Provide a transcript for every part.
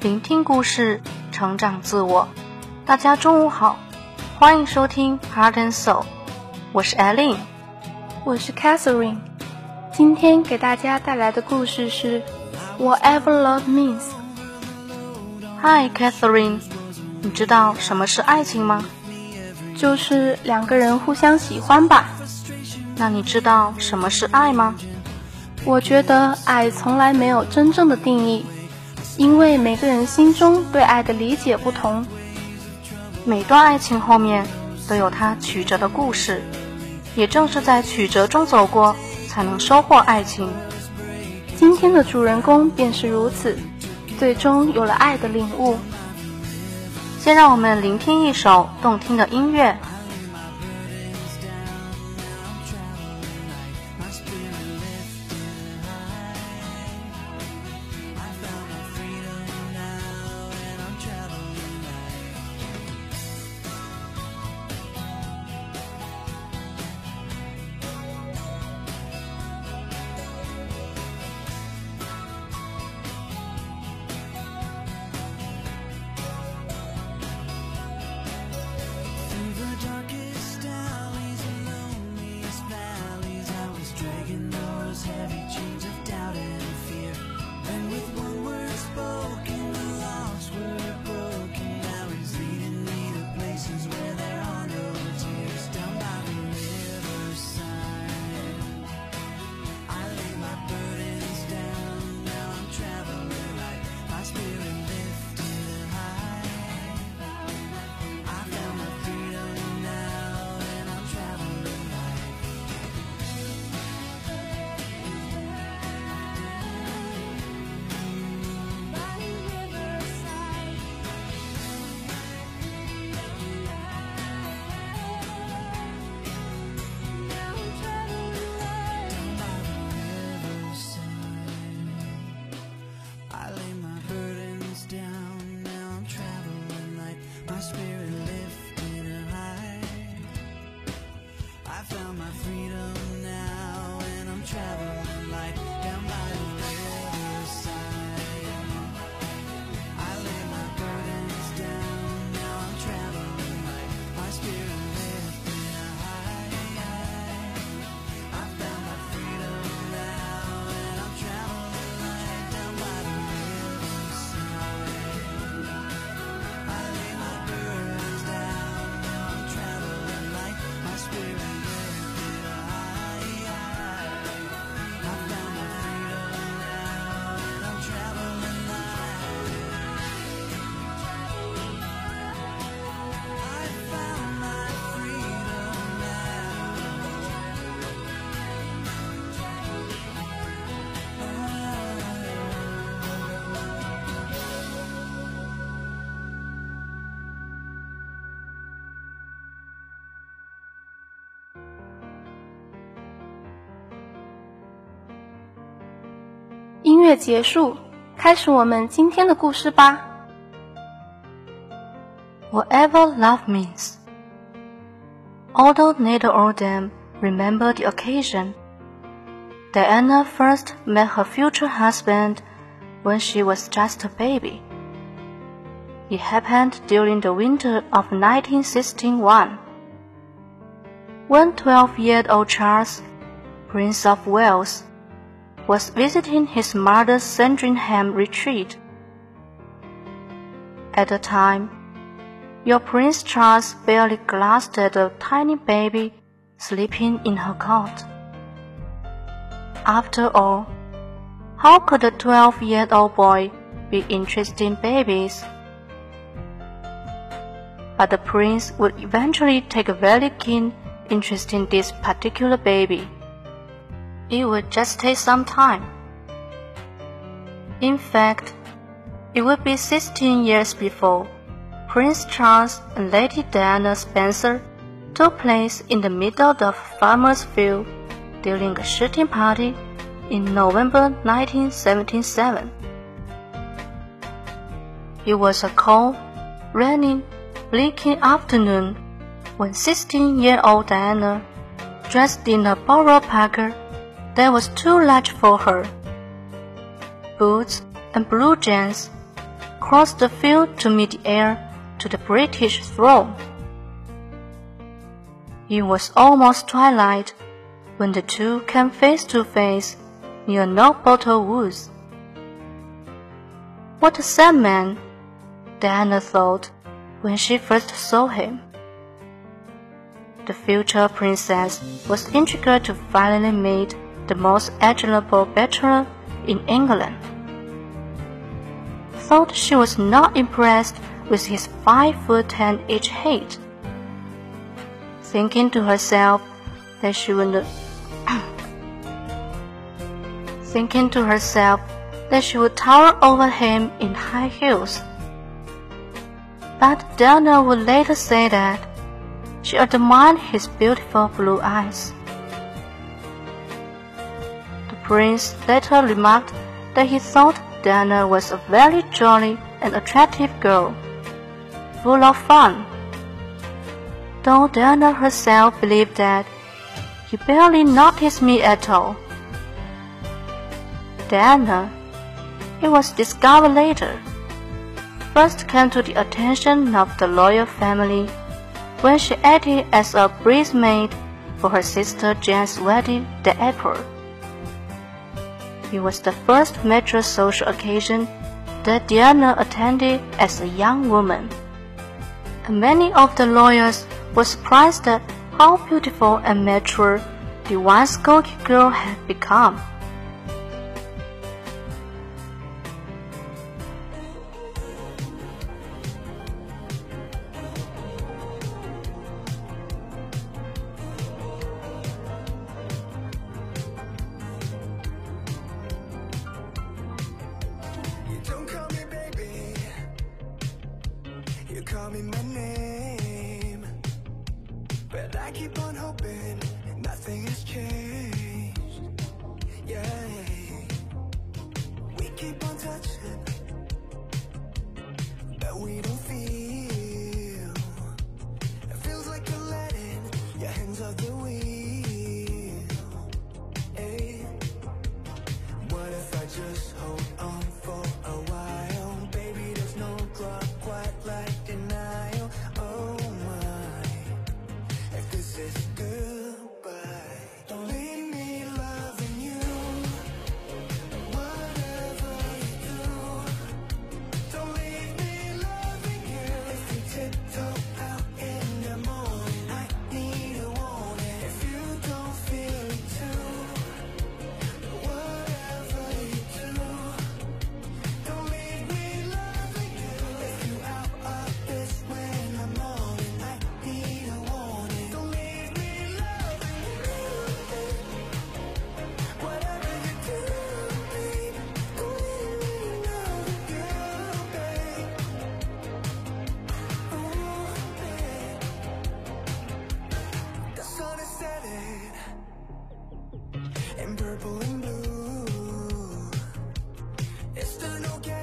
聆听故事，成长自我。大家中午好，欢迎收听 Heart and Soul，我是 Eileen，我是 Catherine。今天给大家带来的故事是 Whatever Love Means。Hi Catherine，你知道什么是爱情吗？就是两个人互相喜欢吧。那你知道什么是爱吗？我觉得爱从来没有真正的定义，因为每个人心中对爱的理解不同。每段爱情后面都有它曲折的故事，也正是在曲折中走过，才能收获爱情。今天的主人公便是如此，最终有了爱的领悟。先让我们聆听一首动听的音乐。乐结束，开始我们今天的故事吧。Whatever love means. Although neither of them remember the occasion, Diana first met her future husband when she was just a baby. It happened during the winter of 1961. When 12-year-old Charles, Prince of Wales, was visiting his mother's Sandringham retreat. At the time, your Prince Charles barely glanced at the tiny baby sleeping in her cot. After all, how could a 12 year old boy be interested in babies? But the prince would eventually take a very keen interest in this particular baby. It would just take some time. In fact, it would be 16 years before Prince Charles and Lady Diana Spencer took place in the middle of Farmer's Field during a shooting party in November 1977. It was a cold, rainy, blinking afternoon when 16-year-old Diana, dressed in a borrowed parka, that was too large for her. Boots and blue jeans, crossed the field to meet the heir to the British throne. It was almost twilight when the two came face to face near Nobottle Woods. What a sad man, Diana thought when she first saw him. The future princess was eager to finally meet the most admirable bachelor in England. Thought she was not impressed with his five foot ten inch height. Thinking to herself that she would thinking to herself that she would tower over him in high heels. But Diana would later say that she admired his beautiful blue eyes. Prince later remarked that he thought Diana was a very jolly and attractive girl, full of fun. Though Diana herself believed that he barely noticed me at all. Diana, it was discovered later, first came to the attention of the royal family when she acted as a bridesmaid for her sister Jane's wedding that April. It was the first major social occasion that Diana attended as a young woman. And many of the lawyers were surprised at how beautiful and mature the once gawky girl had become. Call me my name. But I keep on hoping nothing has changed still no okay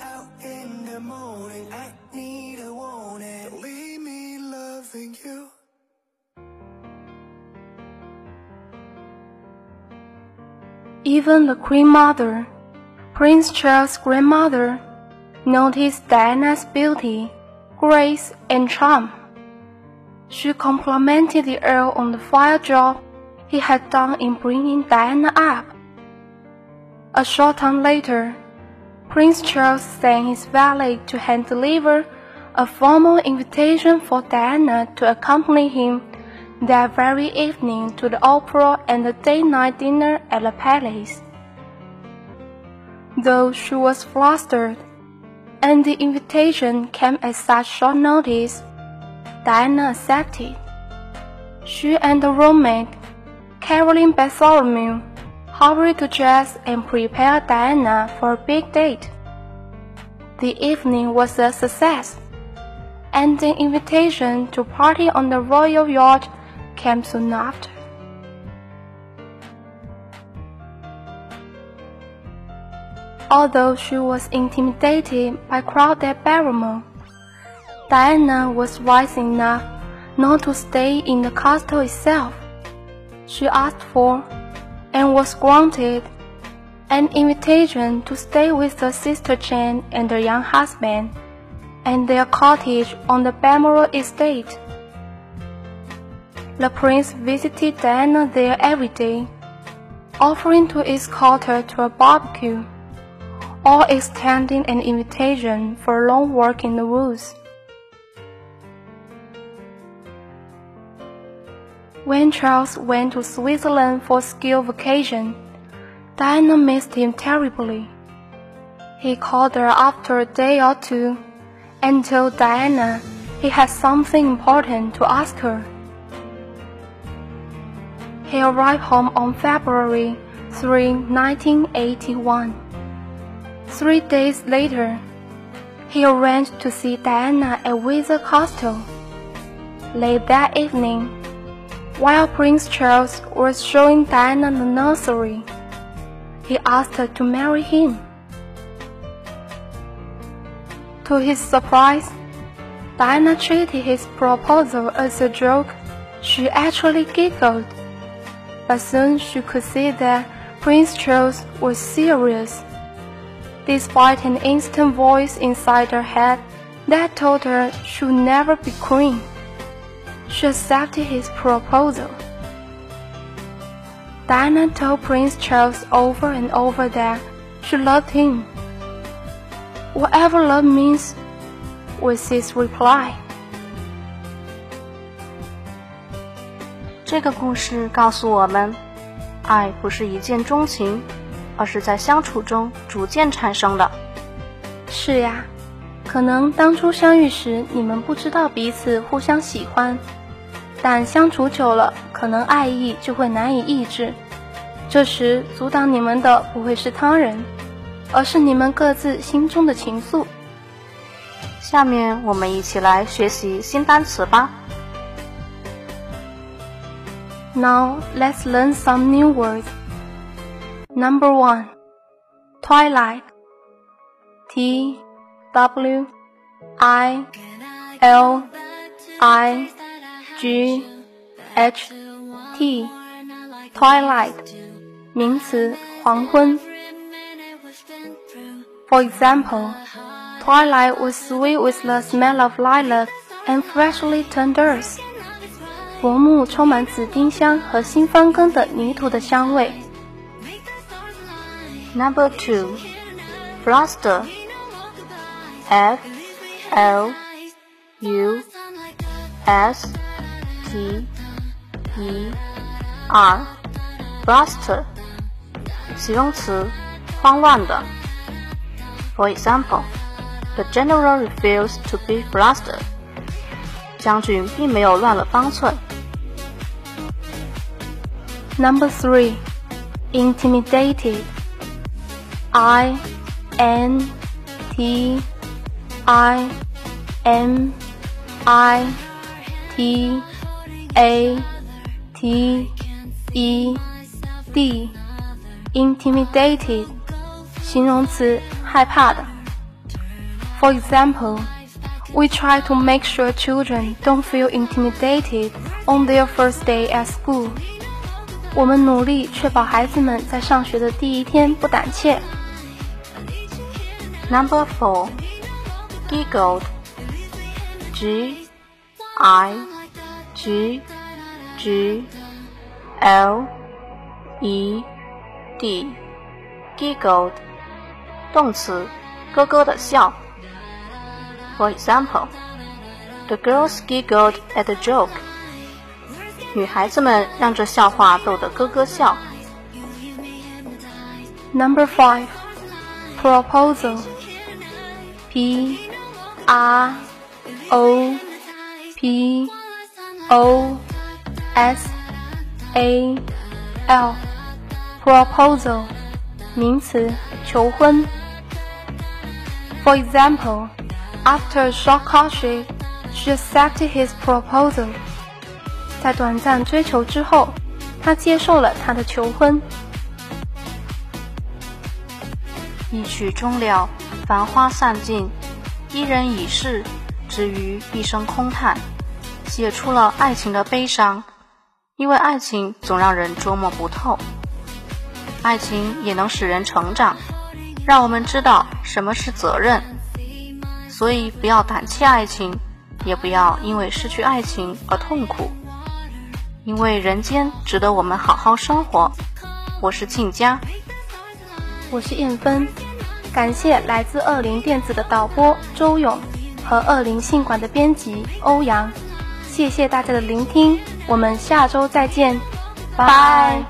out in the morning I need a warning Don't leave me loving you Even the Queen Mother, Prince Charles' grandmother, noticed Diana's beauty, grace, and charm. She complimented the Earl on the fine job he had done in bringing Diana up. A short time later, Prince Charles sent his valet to hand deliver a formal invitation for Diana to accompany him that very evening to the opera and the day-night dinner at the palace. Though she was flustered, and the invitation came at such short notice, Diana accepted. She and the roommate, Caroline Bartholomew, hurried to dress and prepare Diana for a big date. The evening was a success, and the invitation to party on the royal yacht came soon after. Although she was intimidated by crowded Balmoral, Diana was wise enough not to stay in the castle itself. She asked for, and was granted, an invitation to stay with her sister Jane and her young husband, and their cottage on the Balmoral estate. The prince visited Diana there every day, offering to escort her to a barbecue, or extending an invitation for a long walk in the woods. When Charles went to Switzerland for ski vacation, Diana missed him terribly. He called her after a day or two and told Diana he had something important to ask her. He arrived home on February 3, 1981. Three days later, he arranged to see Diana at Windsor Castle. Late that evening, while Prince Charles was showing Diana the nursery, he asked her to marry him. To his surprise, Diana treated his proposal as a joke. She actually giggled but soon she could see that Prince Charles was serious. Despite an instant voice inside her head that told her she would never be queen, she accepted his proposal. Diana told Prince Charles over and over that she loved him. Whatever love means, was his reply. 这个故事告诉我们，爱不是一见钟情，而是在相处中逐渐产生的。是呀，可能当初相遇时你们不知道彼此互相喜欢， 但相处久了，可能爱意就会难以抑制。这时阻挡你们的不会是他人，而是你们各自心中的情愫。下面我们一起来学习新单词吧。Now let's learn some new words. Number one, twilight. T W I L I G H T twilight 名词黄昏 For example, twilight was sweet with the smell of lilac and freshly turned earth. 薄暮充满紫丁香和新翻耕的泥土的香味。Number two, fluster. F L U S T E R, fluster. 形容词，慌乱的。For example, the general refused to be flustered. 将军并没有乱了方寸。Number three, intimidated. I N T I M I T A T E D, intimidated. 形容词，害怕的。For example. We try to make sure children don't feel intimidated on their first day at school. 我们努力确保孩子们在上学的第一天不胆怯。 Number four, giggled. G I G G L E D, giggled. 动词，咯咯的笑。For example, the girls giggled at the joke. 女孩子们让这笑话逗得咯咯笑。Number five, proposal. P R O P O S A L, proposal, 名词，求婚。For example, after a short courtship, she accepted his proposal. 在短暂追求之后，她接受了他的求婚。一曲终了，繁花散尽，一人已逝，至于一声空叹，写出了爱情的悲伤。因为爱情总让人捉摸不透，爱情也能使人成长，让我们知道什么是责任。所以不要胆怯爱情，也不要因为失去爱情而痛苦，因为人间值得我们好好生活。我是静佳。我是燕芬，感谢来自二零电子的导播周勇和二零信管的编辑欧阳，谢谢大家的聆听，我们下周再见，拜。